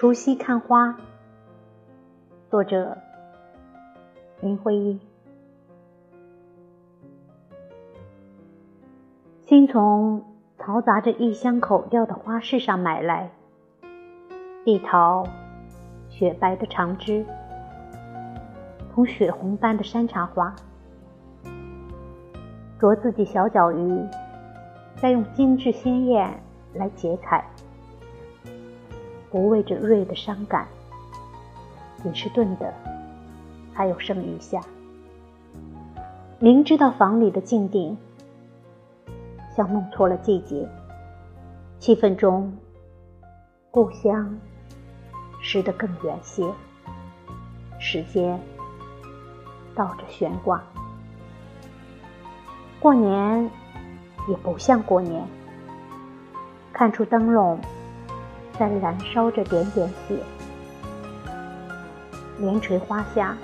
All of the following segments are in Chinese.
除夕看花，作者林徽因。新从嘈杂着异乡口调的花市上买来一桃雪白的长枝，同血红般的山茶花，着自己小脚鱼，再用精致鲜艳来结彩。不为这锐的伤感，也是炖的，还有剩余下。明知道房里的静定，像弄错了季节，气氛中，故乡失得更远些。时间倒着悬挂，过年也不像过年，看出灯笼。在燃烧着点点血，连垂花下，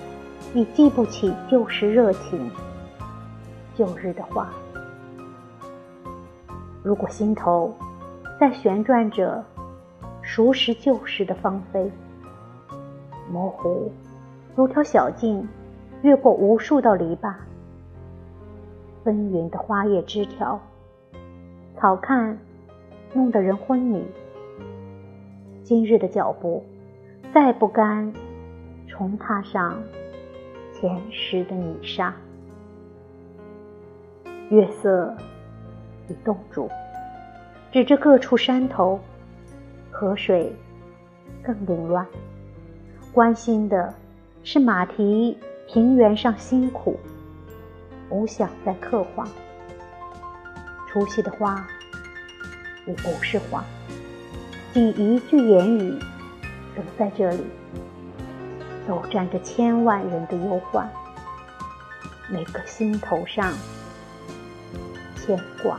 已记不起旧时热情、旧日的话。如果心头在旋转着熟识旧时的芳菲，模糊如条小径，越过无数道篱笆，纷纭的花叶枝条，草看弄得人昏迷。今日的脚步，再不甘重踏上前时的泥沙。月色已冻住，指着各处山头，河水更凌乱。关心的是马蹄平原上辛苦，无想再刻画。除夕的花，已不是花。仅一句言语，都在这里，都沾着千万人的忧患，每个心头上牵挂。